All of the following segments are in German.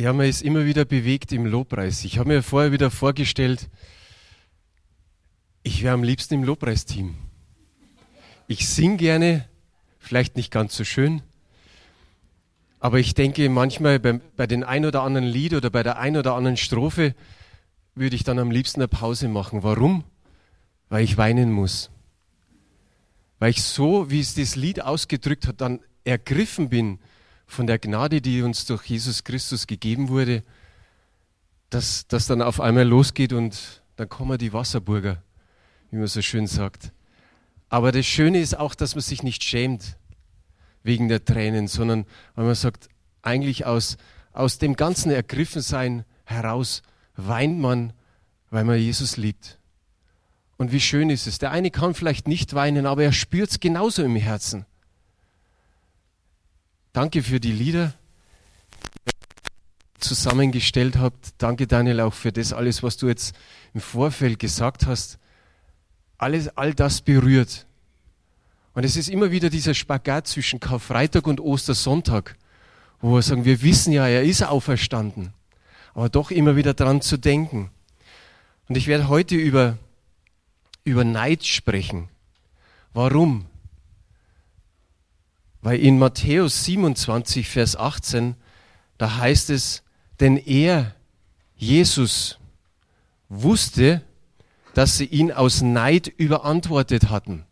Ja, man ist immer wieder bewegt im Lobpreis. Ich habe mir vorher wieder vorgestellt, ich wäre am liebsten im Lobpreisteam. Ich singe gerne, vielleicht nicht ganz so schön, aber ich denke manchmal bei, bei den ein oder anderen Lied oder bei der ein oder anderen Strophe würde ich dann am liebsten eine Pause machen. Warum? Weil ich weinen muss. Weil ich so, wie es das Lied ausgedrückt hat, dann ergriffen bin von der Gnade, die uns durch Jesus Christus gegeben wurde, dass das dann auf einmal losgeht und dann kommen die Wasserburger, wie man so schön sagt. Aber das Schöne ist auch, dass man sich nicht schämt wegen der Tränen, sondern weil man sagt, eigentlich aus, aus dem ganzen Ergriffensein heraus weint man, weil man Jesus liebt. Und wie schön ist es. Der eine kann vielleicht nicht weinen, aber er spürt es genauso im Herzen. Danke für die Lieder, die ihr zusammengestellt habt. Danke, Daniel, auch für das alles, was du jetzt im Vorfeld gesagt hast. Alles, all das berührt. Und es ist immer wieder dieser Spagat zwischen Karfreitag und Ostersonntag, wo wir sagen, wir wissen ja, er ist auferstanden, aber doch immer wieder dran zu denken. Und ich werde heute über, über Neid sprechen. Warum? Weil in Matthäus 27, Vers 18, da heißt es, denn er, Jesus, wusste, dass sie ihn aus Neid überantwortet hatten.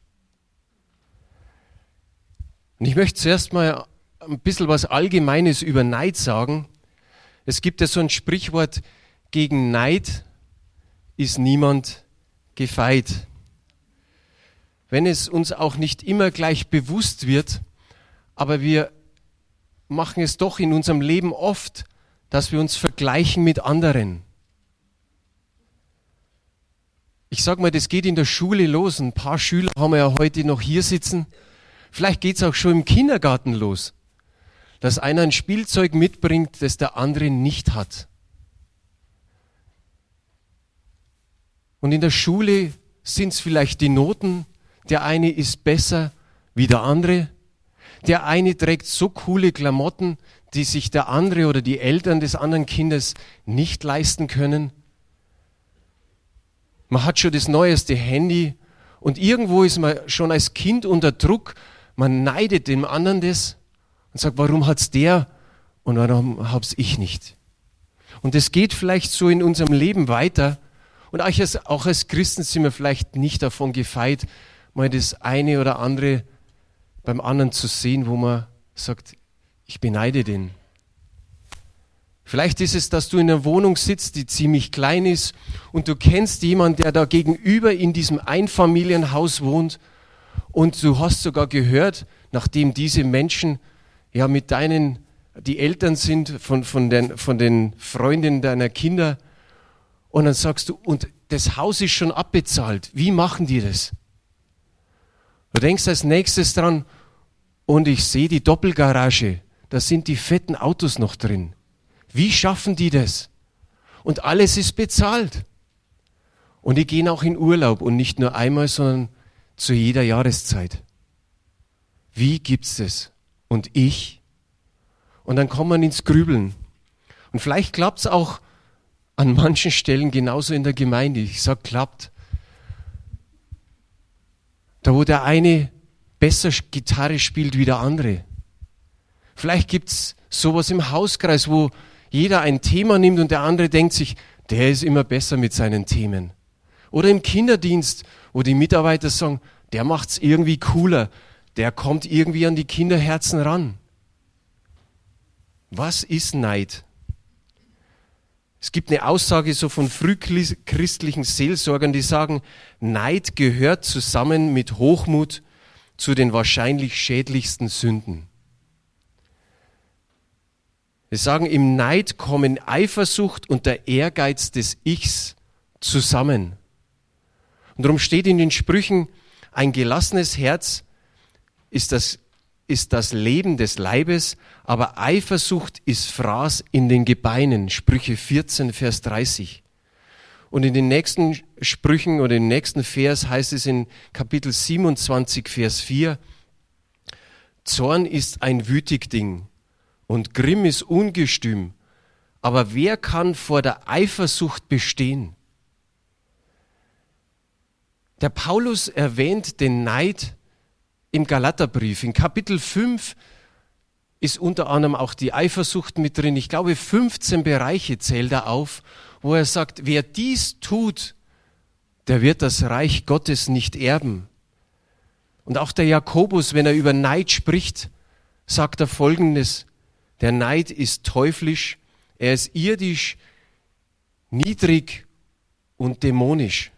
Und ich möchte zuerst mal ein bisschen was Allgemeines über Neid sagen. Es gibt ja so ein Sprichwort, gegen Neid ist niemand gefeit. Wenn es uns auch nicht immer gleich bewusst wird, aber wir machen es doch in unserem Leben oft, dass wir uns vergleichen mit anderen. Ich sage mal, das geht in der Schule los. Ein paar Schüler haben wir ja heute noch hier sitzen. Vielleicht geht es auch schon im Kindergarten los, dass einer ein Spielzeug mitbringt, das der andere nicht hat. Und in der Schule sind es vielleicht die Noten. Der eine ist besser wie der andere. Der eine trägt so coole Klamotten, die sich der andere oder die Eltern des anderen Kindes nicht leisten können. Man hat schon das neueste Handy und irgendwo ist man schon als Kind unter Druck. Man neidet dem anderen das und sagt, warum hat's der und warum hab's ich nicht? Und es geht vielleicht so in unserem Leben weiter. Und auch als, auch als Christen sind wir vielleicht nicht davon gefeit, mal das eine oder andere beim anderen zu sehen, wo man sagt, ich beneide den. Vielleicht ist es, dass du in einer Wohnung sitzt, die ziemlich klein ist und du kennst jemanden, der da gegenüber in diesem Einfamilienhaus wohnt und du hast sogar gehört, nachdem diese Menschen ja mit deinen, die Eltern sind von, von, den, von den Freundinnen deiner Kinder und dann sagst du, und das Haus ist schon abbezahlt, wie machen die das? Du denkst als nächstes dran, und ich sehe die Doppelgarage, da sind die fetten Autos noch drin. Wie schaffen die das? Und alles ist bezahlt. Und die gehen auch in Urlaub und nicht nur einmal, sondern zu jeder Jahreszeit. Wie gibt's das? Und ich? Und dann kommt man ins Grübeln. Und vielleicht klappt's auch an manchen Stellen genauso in der Gemeinde. Ich sag klappt. Da wo der eine besser Gitarre spielt wie der andere. Vielleicht gibt's sowas im Hauskreis, wo jeder ein Thema nimmt und der andere denkt sich, der ist immer besser mit seinen Themen. Oder im Kinderdienst, wo die Mitarbeiter sagen, der macht's irgendwie cooler, der kommt irgendwie an die Kinderherzen ran. Was ist Neid? Es gibt eine Aussage so von frühchristlichen Seelsorgern, die sagen, Neid gehört zusammen mit Hochmut zu den wahrscheinlich schädlichsten Sünden. Wir sagen, im Neid kommen Eifersucht und der Ehrgeiz des Ichs zusammen. Und darum steht in den Sprüchen, ein gelassenes Herz ist das, ist das Leben des Leibes, aber Eifersucht ist Fraß in den Gebeinen. Sprüche 14, Vers 30. Und in den nächsten Sprüchen oder im nächsten Vers heißt es in Kapitel 27, Vers 4, Zorn ist ein wütig Ding und Grimm ist ungestüm, Aber wer kann vor der Eifersucht bestehen? Der Paulus erwähnt den Neid im Galaterbrief. In Kapitel 5 ist unter anderem auch die Eifersucht mit drin. Ich glaube, 15 Bereiche zählt er auf, wo er sagt, wer dies tut, der wird das Reich Gottes nicht erben. Und auch der Jakobus, wenn er über Neid spricht, sagt er folgendes, der Neid ist teuflisch, er ist irdisch, niedrig und dämonisch.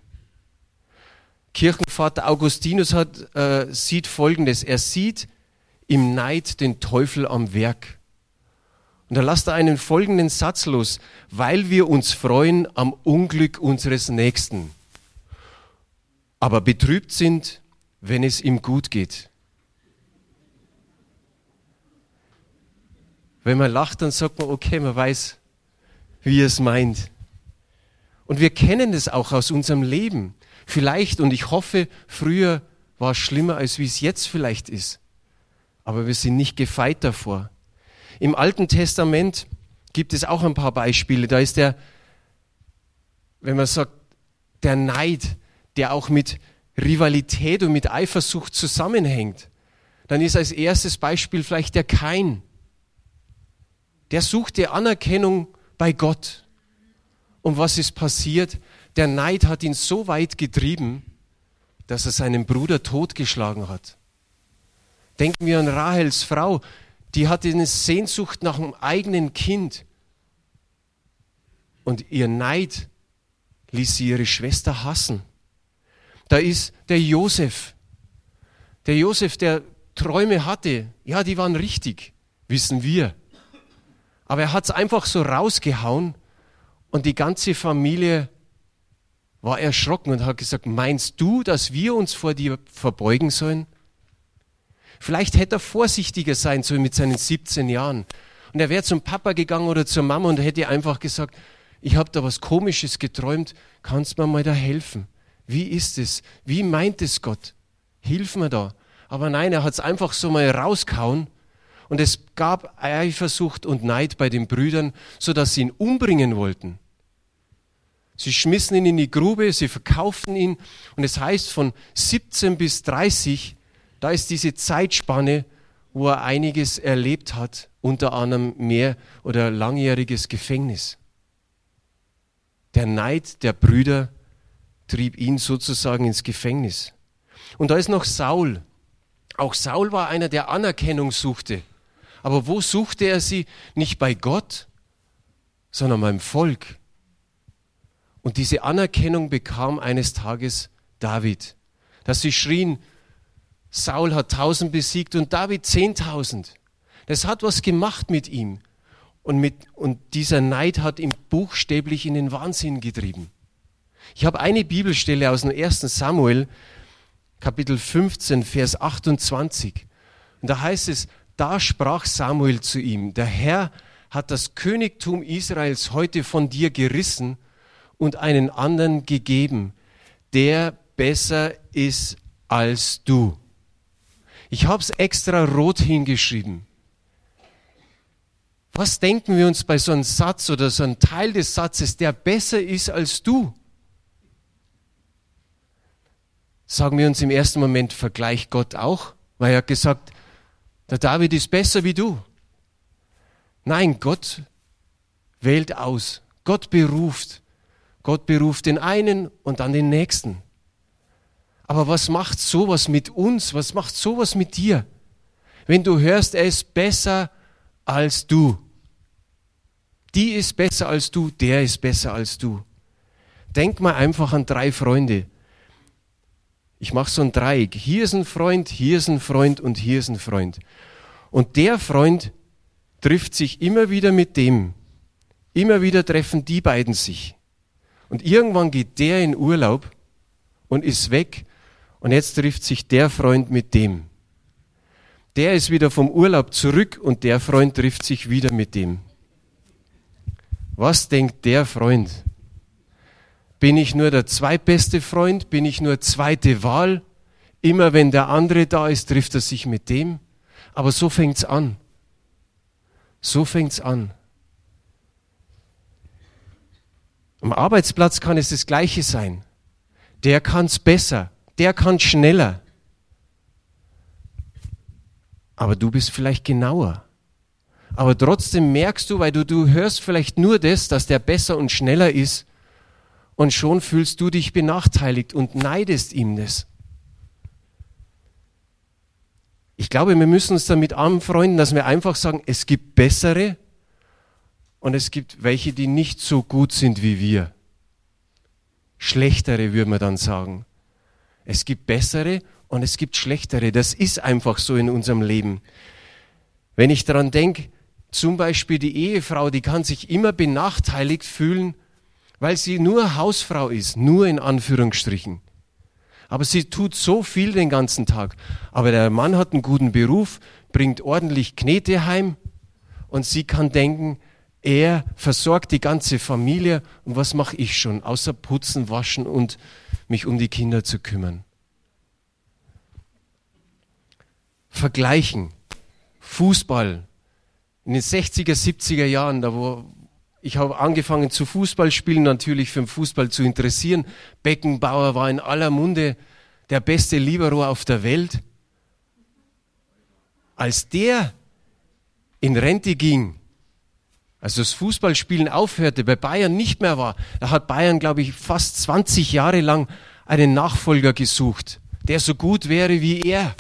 Kirchenvater Augustinus hat, äh, sieht Folgendes. Er sieht im Neid den Teufel am Werk. Und da lasst er einen folgenden Satz los. Weil wir uns freuen am Unglück unseres Nächsten, aber betrübt sind, wenn es ihm gut geht. Wenn man lacht, dann sagt man, okay, man weiß, wie er es meint. Und wir kennen es auch aus unserem Leben. Vielleicht, und ich hoffe, früher war es schlimmer, als wie es jetzt vielleicht ist. Aber wir sind nicht gefeit davor. Im Alten Testament gibt es auch ein paar Beispiele. Da ist der, wenn man sagt, der Neid, der auch mit Rivalität und mit Eifersucht zusammenhängt. Dann ist als erstes Beispiel vielleicht der Kain der suchte Anerkennung bei Gott. Und was ist passiert? Der Neid hat ihn so weit getrieben, dass er seinen Bruder totgeschlagen hat. Denken wir an Rahels Frau, die hatte eine Sehnsucht nach einem eigenen Kind. Und ihr Neid ließ sie ihre Schwester hassen. Da ist der Josef. Der Josef, der Träume hatte, ja, die waren richtig, wissen wir. Aber er hat es einfach so rausgehauen und die ganze Familie war erschrocken und hat gesagt, meinst du, dass wir uns vor dir verbeugen sollen? Vielleicht hätte er vorsichtiger sein sollen mit seinen 17 Jahren. Und er wäre zum Papa gegangen oder zur Mama und hätte einfach gesagt, ich habe da was Komisches geträumt, kannst mir mal da helfen? Wie ist es? Wie meint es Gott? Hilf mir da. Aber nein, er hat es einfach so mal rausgehauen und es gab Eifersucht und Neid bei den Brüdern, so dass sie ihn umbringen wollten. Sie schmissen ihn in die Grube, sie verkauften ihn. Und es heißt von 17 bis 30, da ist diese Zeitspanne, wo er einiges erlebt hat, unter anderem mehr oder langjähriges Gefängnis. Der Neid der Brüder trieb ihn sozusagen ins Gefängnis. Und da ist noch Saul. Auch Saul war einer, der Anerkennung suchte. Aber wo suchte er sie? Nicht bei Gott, sondern beim Volk. Und diese Anerkennung bekam eines Tages David, dass sie schrien, Saul hat tausend besiegt und David zehntausend. Das hat was gemacht mit ihm. Und, mit, und dieser Neid hat ihn buchstäblich in den Wahnsinn getrieben. Ich habe eine Bibelstelle aus dem 1. Samuel, Kapitel 15, Vers 28. Und da heißt es, da sprach Samuel zu ihm, der Herr hat das Königtum Israels heute von dir gerissen und einen anderen gegeben, der besser ist als du. Ich habe es extra rot hingeschrieben. Was denken wir uns bei so einem Satz oder so einem Teil des Satzes, der besser ist als du? Sagen wir uns im ersten Moment, vergleich Gott auch, weil er hat gesagt, der David ist besser wie du. Nein, Gott wählt aus. Gott beruft. Gott beruft den einen und dann den nächsten. Aber was macht sowas mit uns? Was macht sowas mit dir? Wenn du hörst, er ist besser als du. Die ist besser als du, der ist besser als du. Denk mal einfach an drei Freunde. Ich mache so ein Dreieck. Hier ist ein Freund, hier ist ein Freund und hier ist ein Freund. Und der Freund trifft sich immer wieder mit dem. Immer wieder treffen die beiden sich. Und irgendwann geht der in Urlaub und ist weg. Und jetzt trifft sich der Freund mit dem. Der ist wieder vom Urlaub zurück und der Freund trifft sich wieder mit dem. Was denkt der Freund? Bin ich nur der zweitbeste Freund? Bin ich nur zweite Wahl? Immer wenn der andere da ist, trifft er sich mit dem. Aber so fängt's an. So fängt's an. Am Arbeitsplatz kann es das Gleiche sein. Der kann es besser, der kann schneller. Aber du bist vielleicht genauer. Aber trotzdem merkst du, weil du, du hörst vielleicht nur das, dass der besser und schneller ist, und schon fühlst du dich benachteiligt und neidest ihm das. Ich glaube, wir müssen uns damit anfreunden, dass wir einfach sagen, es gibt bessere und es gibt welche, die nicht so gut sind wie wir. Schlechtere, würde man dann sagen. Es gibt bessere und es gibt schlechtere. Das ist einfach so in unserem Leben. Wenn ich daran denke, zum Beispiel die Ehefrau, die kann sich immer benachteiligt fühlen, weil sie nur Hausfrau ist, nur in Anführungsstrichen. Aber sie tut so viel den ganzen Tag. Aber der Mann hat einen guten Beruf, bringt ordentlich Knete heim und sie kann denken, er versorgt die ganze Familie und was mache ich schon, außer putzen, waschen und mich um die Kinder zu kümmern. Vergleichen. Fußball. In den 60er, 70er Jahren, da wo, ich habe angefangen zu Fußballspielen, natürlich für den Fußball zu interessieren. Beckenbauer war in aller Munde der beste Libero auf der Welt. Als der in Rente ging, also das Fußballspielen aufhörte, bei Bayern nicht mehr war, da hat Bayern, glaube ich, fast 20 Jahre lang einen Nachfolger gesucht, der so gut wäre wie er.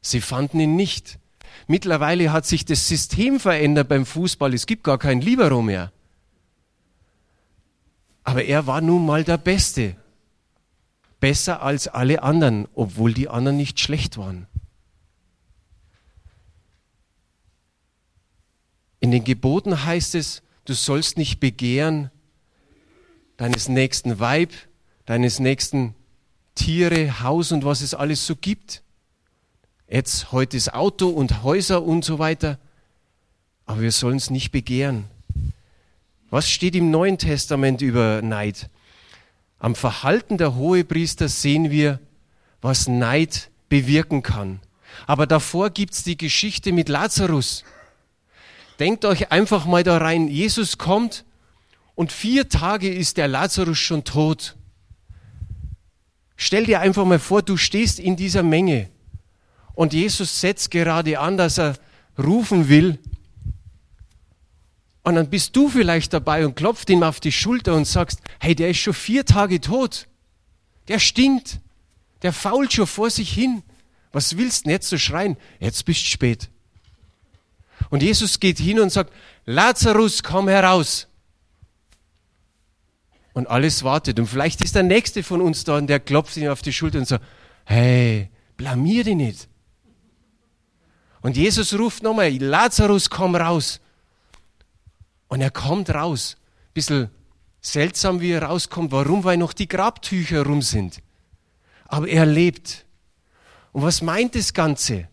Sie fanden ihn nicht. Mittlerweile hat sich das System verändert beim Fußball. Es gibt gar kein Libero mehr. Aber er war nun mal der Beste. Besser als alle anderen, obwohl die anderen nicht schlecht waren. In den Geboten heißt es, du sollst nicht begehren deines nächsten Weib, deines nächsten Tiere, Haus und was es alles so gibt. Jetzt heute ist Auto und Häuser und so weiter. Aber wir sollen es nicht begehren. Was steht im Neuen Testament über Neid? Am Verhalten der Hohepriester sehen wir, was Neid bewirken kann. Aber davor gibt es die Geschichte mit Lazarus. Denkt euch einfach mal da rein, Jesus kommt und vier Tage ist der Lazarus schon tot. Stell dir einfach mal vor, du stehst in dieser Menge und Jesus setzt gerade an, dass er rufen will. Und dann bist du vielleicht dabei und klopft ihm auf die Schulter und sagst, hey, der ist schon vier Tage tot. Der stinkt. Der fault schon vor sich hin. Was willst du denn jetzt so schreien? Jetzt bist du spät. Und Jesus geht hin und sagt, Lazarus, komm heraus. Und alles wartet. Und vielleicht ist der Nächste von uns da und der klopft ihm auf die Schulter und sagt, hey, blamier dich nicht. Und Jesus ruft nochmal, Lazarus, komm raus. Und er kommt raus. Bisschen seltsam, wie er rauskommt. Warum? Weil noch die Grabtücher rum sind. Aber er lebt. Und was meint das Ganze?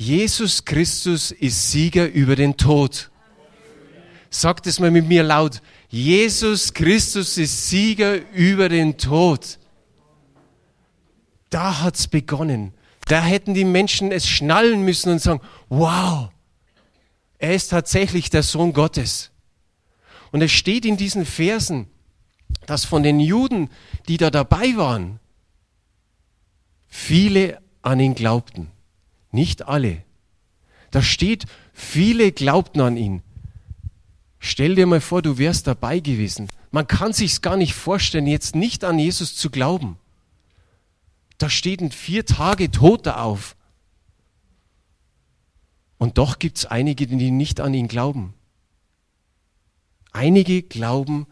Jesus Christus ist Sieger über den Tod. Sagt es mal mit mir laut. Jesus Christus ist Sieger über den Tod. Da hat's begonnen. Da hätten die Menschen es schnallen müssen und sagen, wow, er ist tatsächlich der Sohn Gottes. Und es steht in diesen Versen, dass von den Juden, die da dabei waren, viele an ihn glaubten. Nicht alle. Da steht, viele glaubten an ihn. Stell dir mal vor, du wärst dabei gewesen. Man kann sich's gar nicht vorstellen, jetzt nicht an Jesus zu glauben. Da steht ein vier Tage Toter auf. Und doch gibt es einige, die nicht an ihn glauben. Einige glauben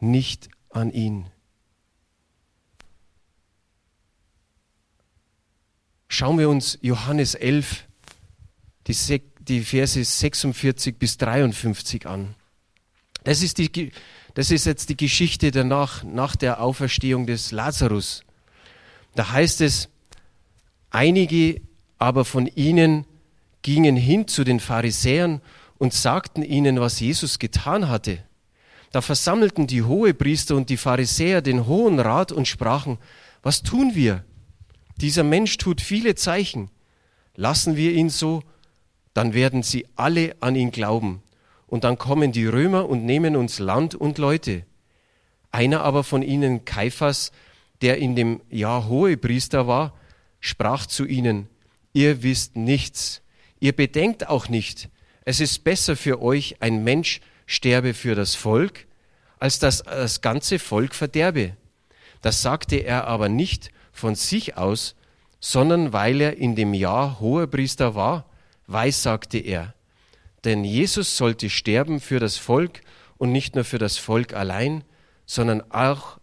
nicht an ihn. Schauen wir uns Johannes 11, die, die Verse 46 bis 53 an. Das ist, die, das ist jetzt die Geschichte danach, nach der Auferstehung des Lazarus. Da heißt es, einige aber von ihnen gingen hin zu den Pharisäern und sagten ihnen, was Jesus getan hatte. Da versammelten die Hohepriester und die Pharisäer den Hohen Rat und sprachen, was tun wir? Dieser Mensch tut viele Zeichen. Lassen wir ihn so, dann werden sie alle an ihn glauben. Und dann kommen die Römer und nehmen uns Land und Leute. Einer aber von ihnen, Kaiphas, der in dem Jahr Hohepriester war, sprach zu ihnen, ihr wisst nichts, ihr bedenkt auch nicht, es ist besser für euch, ein Mensch sterbe für das Volk, als dass das ganze Volk verderbe. Das sagte er aber nicht von sich aus, sondern weil er in dem Jahr Hohepriester war, weissagte er. Denn Jesus sollte sterben für das Volk und nicht nur für das Volk allein, sondern auch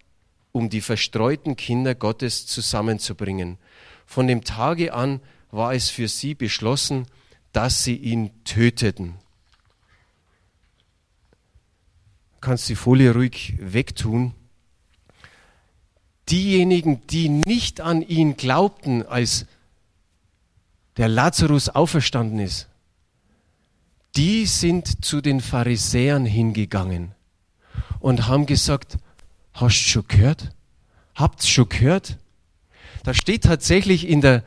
um die verstreuten Kinder Gottes zusammenzubringen. Von dem Tage an war es für sie beschlossen, dass sie ihn töteten. Kannst die Folie ruhig wegtun diejenigen, die nicht an ihn glaubten, als der Lazarus auferstanden ist, die sind zu den Pharisäern hingegangen und haben gesagt, hast du schon gehört? Habt's schon gehört? Da steht tatsächlich in, der,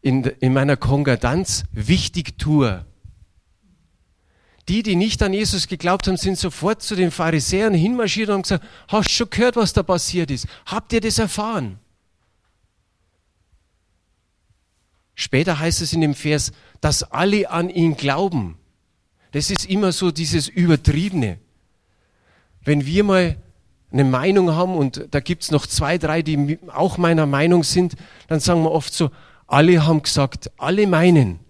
in, in meiner Konkordanz Wichtigtour. Die, die nicht an Jesus geglaubt haben, sind sofort zu den Pharisäern hinmarschiert und haben gesagt, hast du schon gehört, was da passiert ist? Habt ihr das erfahren? Später heißt es in dem Vers, dass alle an ihn glauben. Das ist immer so dieses Übertriebene. Wenn wir mal eine Meinung haben und da gibt es noch zwei, drei, die auch meiner Meinung sind, dann sagen wir oft so, alle haben gesagt, alle meinen.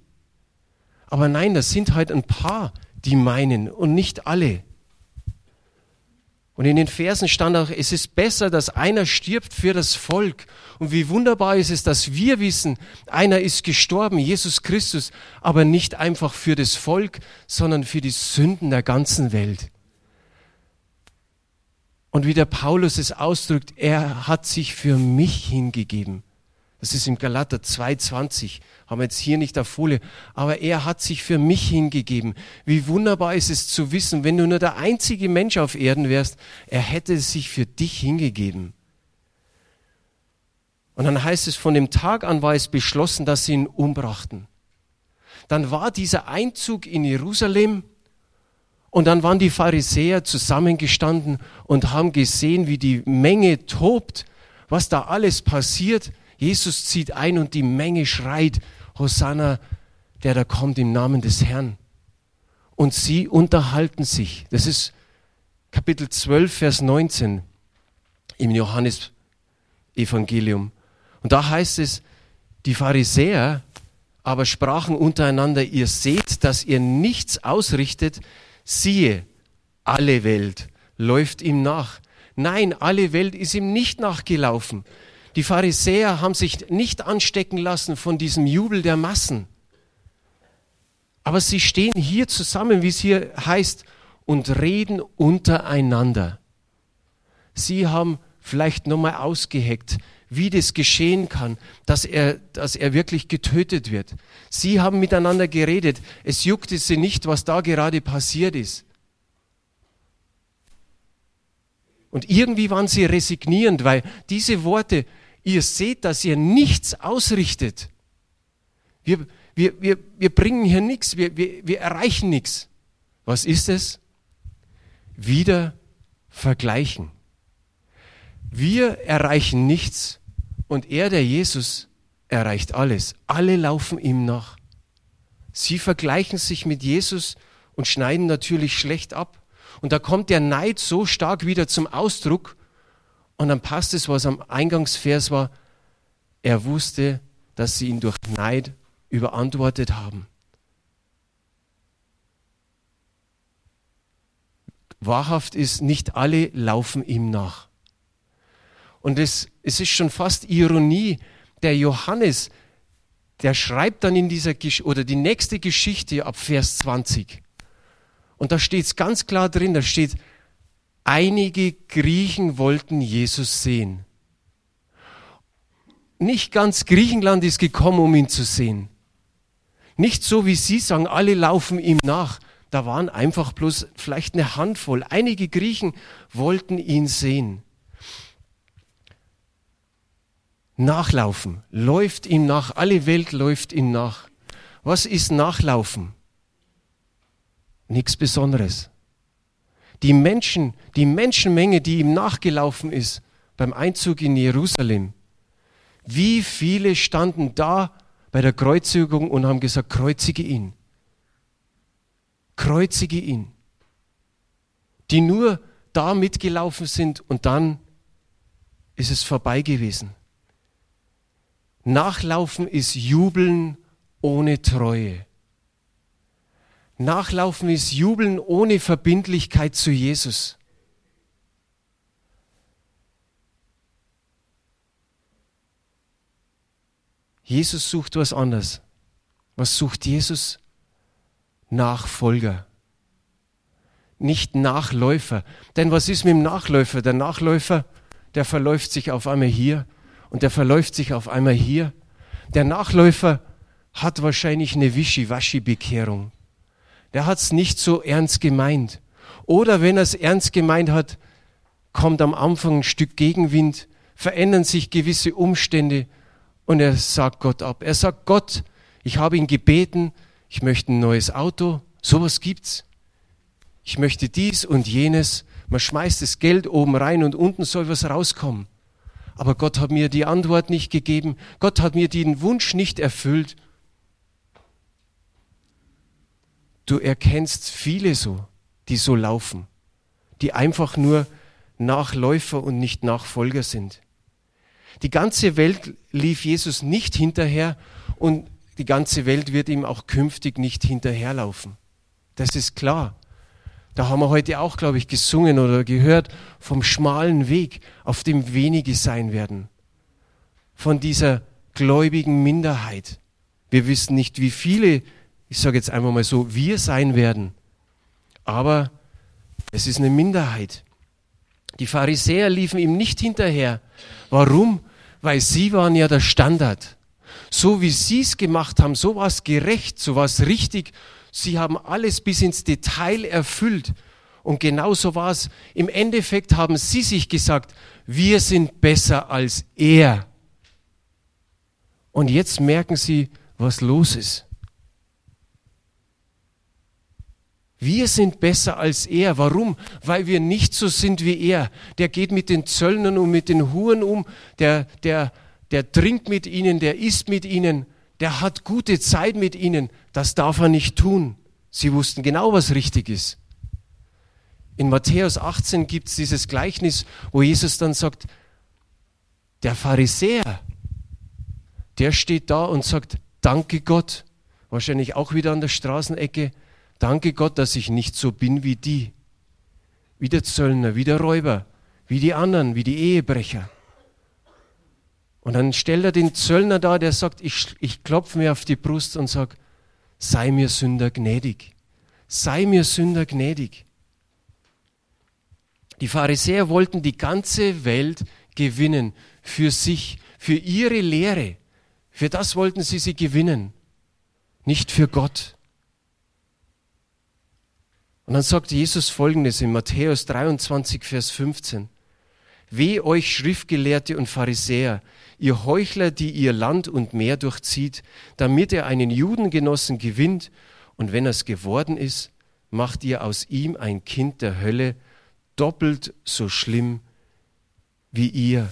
Aber nein, das sind halt ein paar, die meinen und nicht alle. Und in den Versen stand auch, es ist besser, dass einer stirbt für das Volk. Und wie wunderbar ist es, dass wir wissen, einer ist gestorben, Jesus Christus, aber nicht einfach für das Volk, sondern für die Sünden der ganzen Welt. Und wie der Paulus es ausdrückt, er hat sich für mich hingegeben. Das ist im Galater 2,20. Haben wir jetzt hier nicht auf Folie. Aber er hat sich für mich hingegeben. Wie wunderbar ist es zu wissen, wenn du nur der einzige Mensch auf Erden wärst, er hätte sich für dich hingegeben. Und dann heißt es, von dem Tag an war es beschlossen, dass sie ihn umbrachten. Dann war dieser Einzug in Jerusalem und dann waren die Pharisäer zusammengestanden und haben gesehen, wie die Menge tobt, was da alles passiert Jesus zieht ein und die Menge schreit, Hosanna, der da kommt im Namen des Herrn. Und sie unterhalten sich. Das ist Kapitel 12, Vers 19 im Johannesevangelium. Und da heißt es, die Pharisäer aber sprachen untereinander, ihr seht, dass ihr nichts ausrichtet, siehe, alle Welt läuft ihm nach. Nein, alle Welt ist ihm nicht nachgelaufen. Die Pharisäer haben sich nicht anstecken lassen von diesem Jubel der Massen. Aber sie stehen hier zusammen, wie es hier heißt, und reden untereinander. Sie haben vielleicht nochmal ausgeheckt, wie das geschehen kann, dass er, dass er wirklich getötet wird. Sie haben miteinander geredet. Es juckte sie nicht, was da gerade passiert ist. Und irgendwie waren sie resignierend, weil diese Worte, ihr seht, dass ihr nichts ausrichtet. Wir, wir, wir, wir bringen hier nichts, wir, wir, wir erreichen nichts. Was ist es? Wieder vergleichen. Wir erreichen nichts und er, der Jesus, erreicht alles. Alle laufen ihm nach. Sie vergleichen sich mit Jesus und schneiden natürlich schlecht ab. Und da kommt der Neid so stark wieder zum Ausdruck, und dann passt es, was am Eingangsvers war. Er wusste, dass sie ihn durch Neid überantwortet haben. Wahrhaft ist, nicht alle laufen ihm nach. Und es, es ist schon fast Ironie. Der Johannes, der schreibt dann in dieser Geschichte, oder die nächste Geschichte ab Vers 20. Und da steht es ganz klar drin, da steht, Einige Griechen wollten Jesus sehen. Nicht ganz Griechenland ist gekommen, um ihn zu sehen. Nicht so, wie Sie sagen, alle laufen ihm nach. Da waren einfach bloß vielleicht eine Handvoll. Einige Griechen wollten ihn sehen. Nachlaufen, läuft ihm nach, alle Welt läuft ihm nach. Was ist Nachlaufen? Nichts Besonderes. Die Menschen, die Menschenmenge, die ihm nachgelaufen ist beim Einzug in Jerusalem. Wie viele standen da bei der Kreuzigung und haben gesagt, kreuzige ihn. Kreuzige ihn. Die nur da mitgelaufen sind und dann ist es vorbei gewesen. Nachlaufen ist Jubeln ohne Treue. Nachlaufen ist Jubeln ohne Verbindlichkeit zu Jesus. Jesus sucht was anderes. Was sucht Jesus? Nachfolger. Nicht Nachläufer. Denn was ist mit dem Nachläufer? Der Nachläufer, der verläuft sich auf einmal hier und der verläuft sich auf einmal hier. Der Nachläufer hat wahrscheinlich eine Wischiwaschi-Bekehrung. Der hat es nicht so ernst gemeint. Oder wenn er es ernst gemeint hat, kommt am Anfang ein Stück Gegenwind, verändern sich gewisse Umstände und er sagt Gott ab. Er sagt Gott, ich habe ihn gebeten, ich möchte ein neues Auto, sowas gibt's. Ich möchte dies und jenes. Man schmeißt das Geld oben rein und unten soll was rauskommen. Aber Gott hat mir die Antwort nicht gegeben. Gott hat mir den Wunsch nicht erfüllt. Du erkennst viele so, die so laufen, die einfach nur Nachläufer und nicht Nachfolger sind. Die ganze Welt lief Jesus nicht hinterher und die ganze Welt wird ihm auch künftig nicht hinterherlaufen. Das ist klar. Da haben wir heute auch, glaube ich, gesungen oder gehört vom schmalen Weg, auf dem wenige sein werden. Von dieser gläubigen Minderheit. Wir wissen nicht, wie viele, ich sage jetzt einfach mal so, wir sein werden. Aber es ist eine Minderheit. Die Pharisäer liefen ihm nicht hinterher. Warum? Weil sie waren ja der Standard. So wie sie es gemacht haben, so war es gerecht, so war es richtig. Sie haben alles bis ins Detail erfüllt. Und genauso war es. Im Endeffekt haben sie sich gesagt, wir sind besser als er. Und jetzt merken sie, was los ist. Wir sind besser als er. Warum? Weil wir nicht so sind wie er. Der geht mit den Zöllnern und mit den Huren um, der, der, der trinkt mit ihnen, der isst mit ihnen, der hat gute Zeit mit ihnen. Das darf er nicht tun. Sie wussten genau, was richtig ist. In Matthäus 18 gibt es dieses Gleichnis, wo Jesus dann sagt, der Pharisäer, der steht da und sagt, danke Gott, wahrscheinlich auch wieder an der Straßenecke, Danke Gott, dass ich nicht so bin wie die, wie der Zöllner, wie der Räuber, wie die anderen, wie die Ehebrecher. Und dann stellt er den Zöllner da, der sagt, ich, ich klopfe mir auf die Brust und sage, sei mir Sünder gnädig. Sei mir Sünder gnädig. Die Pharisäer wollten die ganze Welt gewinnen für sich, für ihre Lehre. Für das wollten sie sie gewinnen, nicht für Gott. Und dann sagt Jesus folgendes in Matthäus 23, Vers 15. Weh euch Schriftgelehrte und Pharisäer, ihr Heuchler, die ihr Land und Meer durchzieht, damit er einen Judengenossen gewinnt, und wenn er's geworden ist, macht ihr aus ihm ein Kind der Hölle, doppelt so schlimm wie ihr.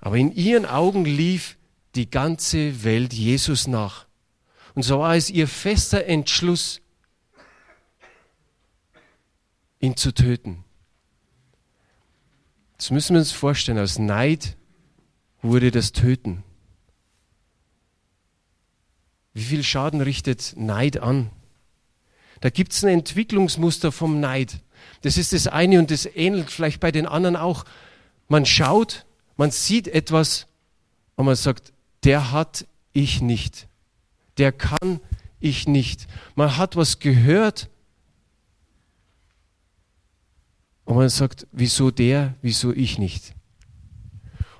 Aber in ihren Augen lief die ganze Welt Jesus nach. Und so war es ihr fester Entschluss, ihn zu töten. Das müssen wir uns vorstellen. Aus Neid wurde das Töten. Wie viel Schaden richtet Neid an? Da gibt es ein Entwicklungsmuster vom Neid. Das ist das eine und das ähnelt vielleicht bei den anderen auch. Man schaut, man sieht etwas und man sagt, der hat ich nicht. Der kann ich nicht. Man hat was gehört Und man sagt, wieso der, wieso ich nicht?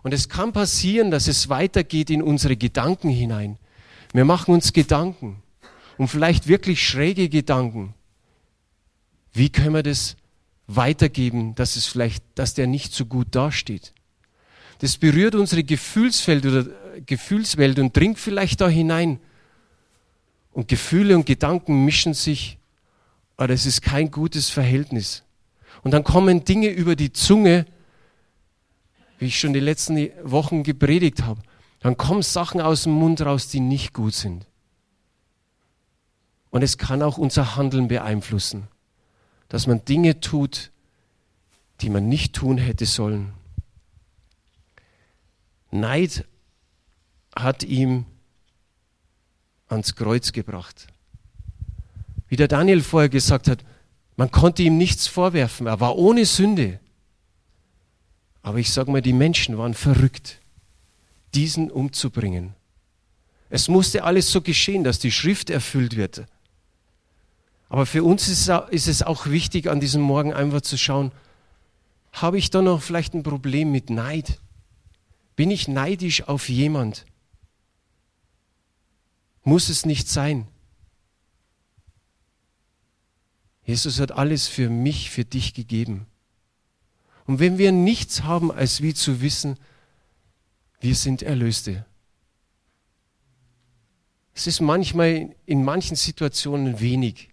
Und es kann passieren, dass es weitergeht in unsere Gedanken hinein. Wir machen uns Gedanken und vielleicht wirklich schräge Gedanken. Wie können wir das weitergeben, dass es vielleicht, dass der nicht so gut dasteht? Das berührt unsere Gefühlswelt oder Gefühlswelt und dringt vielleicht da hinein. Und Gefühle und Gedanken mischen sich Aber das ist kein gutes Verhältnis. Und dann kommen Dinge über die Zunge, wie ich schon die letzten Wochen gepredigt habe. Dann kommen Sachen aus dem Mund raus, die nicht gut sind. Und es kann auch unser Handeln beeinflussen, dass man Dinge tut, die man nicht tun hätte sollen. Neid hat ihm ans Kreuz gebracht. Wie der Daniel vorher gesagt hat, man konnte ihm nichts vorwerfen, er war ohne Sünde. Aber ich sage mal, die Menschen waren verrückt, diesen umzubringen. Es musste alles so geschehen, dass die Schrift erfüllt wird. Aber für uns ist es auch wichtig, an diesem Morgen einfach zu schauen, habe ich da noch vielleicht ein Problem mit Neid? Bin ich neidisch auf jemand? Muss es nicht sein. Jesus hat alles für mich, für dich gegeben. Und wenn wir nichts haben, als wie zu wissen, wir sind Erlöste. Es ist manchmal in manchen Situationen wenig,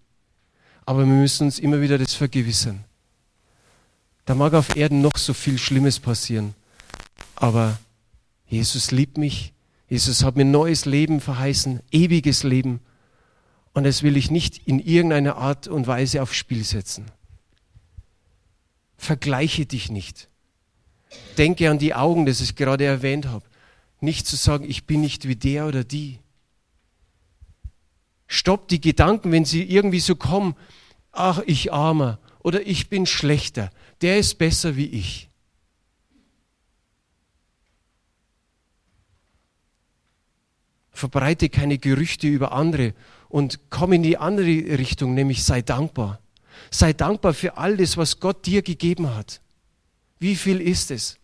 aber wir müssen uns immer wieder das vergewissern. Da mag auf Erden noch so viel Schlimmes passieren, aber Jesus liebt mich, Jesus hat mir neues Leben verheißen, ewiges Leben. Und das will ich nicht in irgendeiner Art und Weise aufs Spiel setzen. Vergleiche dich nicht. Denke an die Augen, das ich gerade erwähnt habe. Nicht zu sagen, ich bin nicht wie der oder die. Stopp die Gedanken, wenn sie irgendwie so kommen. Ach, ich armer oder ich bin schlechter. Der ist besser wie ich. verbreite keine Gerüchte über andere und komm in die andere Richtung, nämlich sei dankbar. Sei dankbar für all das, was Gott dir gegeben hat. Wie viel ist es?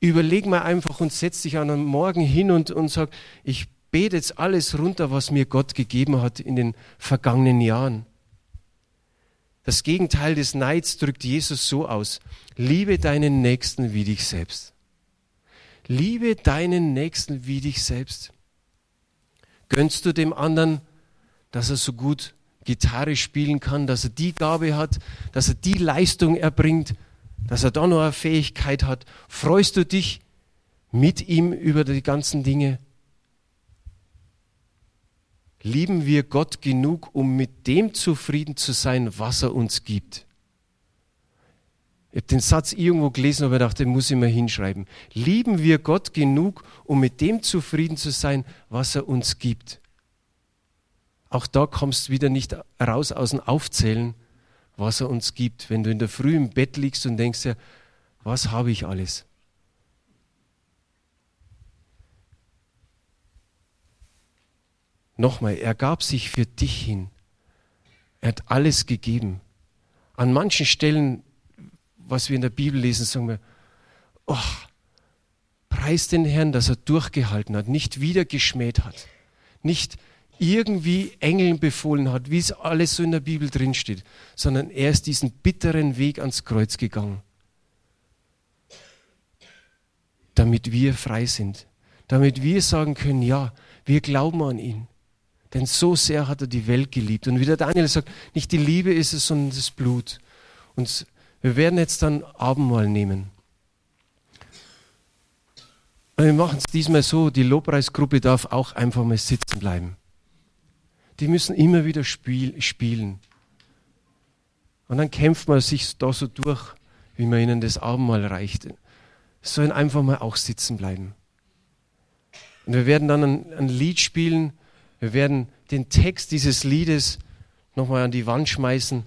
Überleg mal einfach und setz dich an einem Morgen hin und, und sag, ich bete jetzt alles runter, was mir Gott gegeben hat in den vergangenen Jahren. Das Gegenteil des Neids drückt Jesus so aus. Liebe deinen Nächsten wie dich selbst. Liebe deinen Nächsten wie dich selbst. Gönnst du dem anderen, dass er so gut Gitarre spielen kann, dass er die Gabe hat, dass er die Leistung erbringt, dass er da noch eine Fähigkeit hat? Freust du dich mit ihm über die ganzen Dinge? Lieben wir Gott genug, um mit dem zufrieden zu sein, was er uns gibt? Ich habe den Satz irgendwo gelesen, aber ich dachte, den muss ich mal hinschreiben. Lieben wir Gott genug, um mit dem zufrieden zu sein, was er uns gibt? Auch da kommst du wieder nicht raus aus dem Aufzählen, was er uns gibt. Wenn du in der Früh im Bett liegst und denkst ja, was habe ich alles? Nochmal, er gab sich für dich hin. Er hat alles gegeben. An manchen Stellen was wir in der Bibel lesen, sagen wir, oh, preis den Herrn, dass er durchgehalten hat, nicht wieder geschmäht hat, nicht irgendwie Engeln befohlen hat, wie es alles so in der Bibel drin steht, sondern er ist diesen bitteren Weg ans Kreuz gegangen, damit wir frei sind, damit wir sagen können, ja, wir glauben an ihn. Denn so sehr hat er die Welt geliebt. Und wie der Daniel sagt, nicht die Liebe ist es, sondern das Blut. Und wir werden jetzt dann Abendmahl nehmen. Und wir machen es diesmal so, die Lobpreisgruppe darf auch einfach mal sitzen bleiben. Die müssen immer wieder spiel, spielen. Und dann kämpft man sich da so durch, wie man ihnen das Abendmahl reicht. Sollen einfach mal auch sitzen bleiben. Und wir werden dann ein, ein Lied spielen. Wir werden den Text dieses Liedes nochmal an die Wand schmeißen.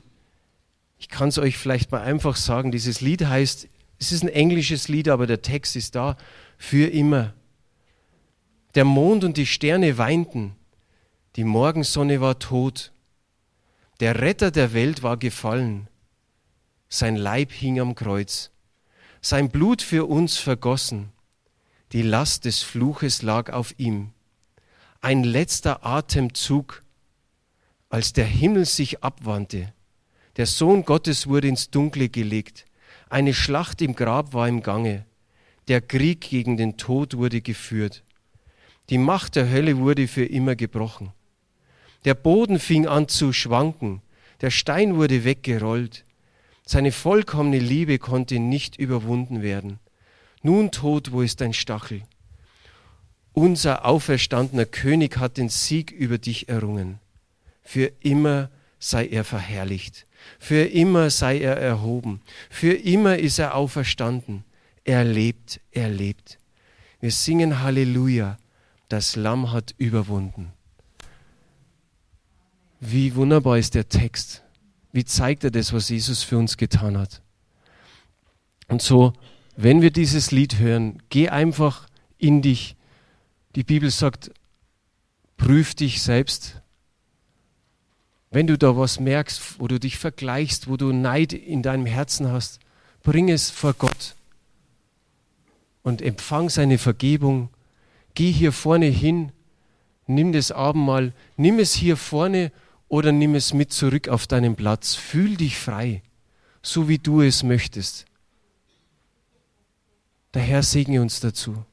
Ich kann es euch vielleicht mal einfach sagen. Dieses Lied heißt, es ist ein englisches Lied, aber der Text ist da, für immer. Der Mond und die Sterne weinten, die Morgensonne war tot, der Retter der Welt war gefallen, sein Leib hing am Kreuz, sein Blut für uns vergossen, die Last des Fluches lag auf ihm. Ein letzter Atemzug, als der Himmel sich abwandte, der Sohn Gottes wurde ins Dunkle gelegt. Eine Schlacht im Grab war im Gange. Der Krieg gegen den Tod wurde geführt. Die Macht der Hölle wurde für immer gebrochen. Der Boden fing an zu schwanken. Der Stein wurde weggerollt. Seine vollkommene Liebe konnte nicht überwunden werden. Nun, Tod, wo ist dein Stachel? Unser auferstandener König hat den Sieg über dich errungen. Für immer sei er verherrlicht. Für immer sei er erhoben. Für immer ist er auferstanden. Er lebt, er lebt. Wir singen Halleluja. Das Lamm hat überwunden. Wie wunderbar ist der Text. Wie zeigt er das, was Jesus für uns getan hat? Und so, wenn wir dieses Lied hören, geh einfach in dich. Die Bibel sagt, prüf dich selbst. Wenn du da was merkst, wo du dich vergleichst, wo du Neid in deinem Herzen hast, bring es vor Gott und empfang seine Vergebung. Geh hier vorne hin, nimm das Abendmahl, nimm es hier vorne oder nimm es mit zurück auf deinen Platz. Fühl dich frei, so wie du es möchtest. Der Herr segne uns dazu.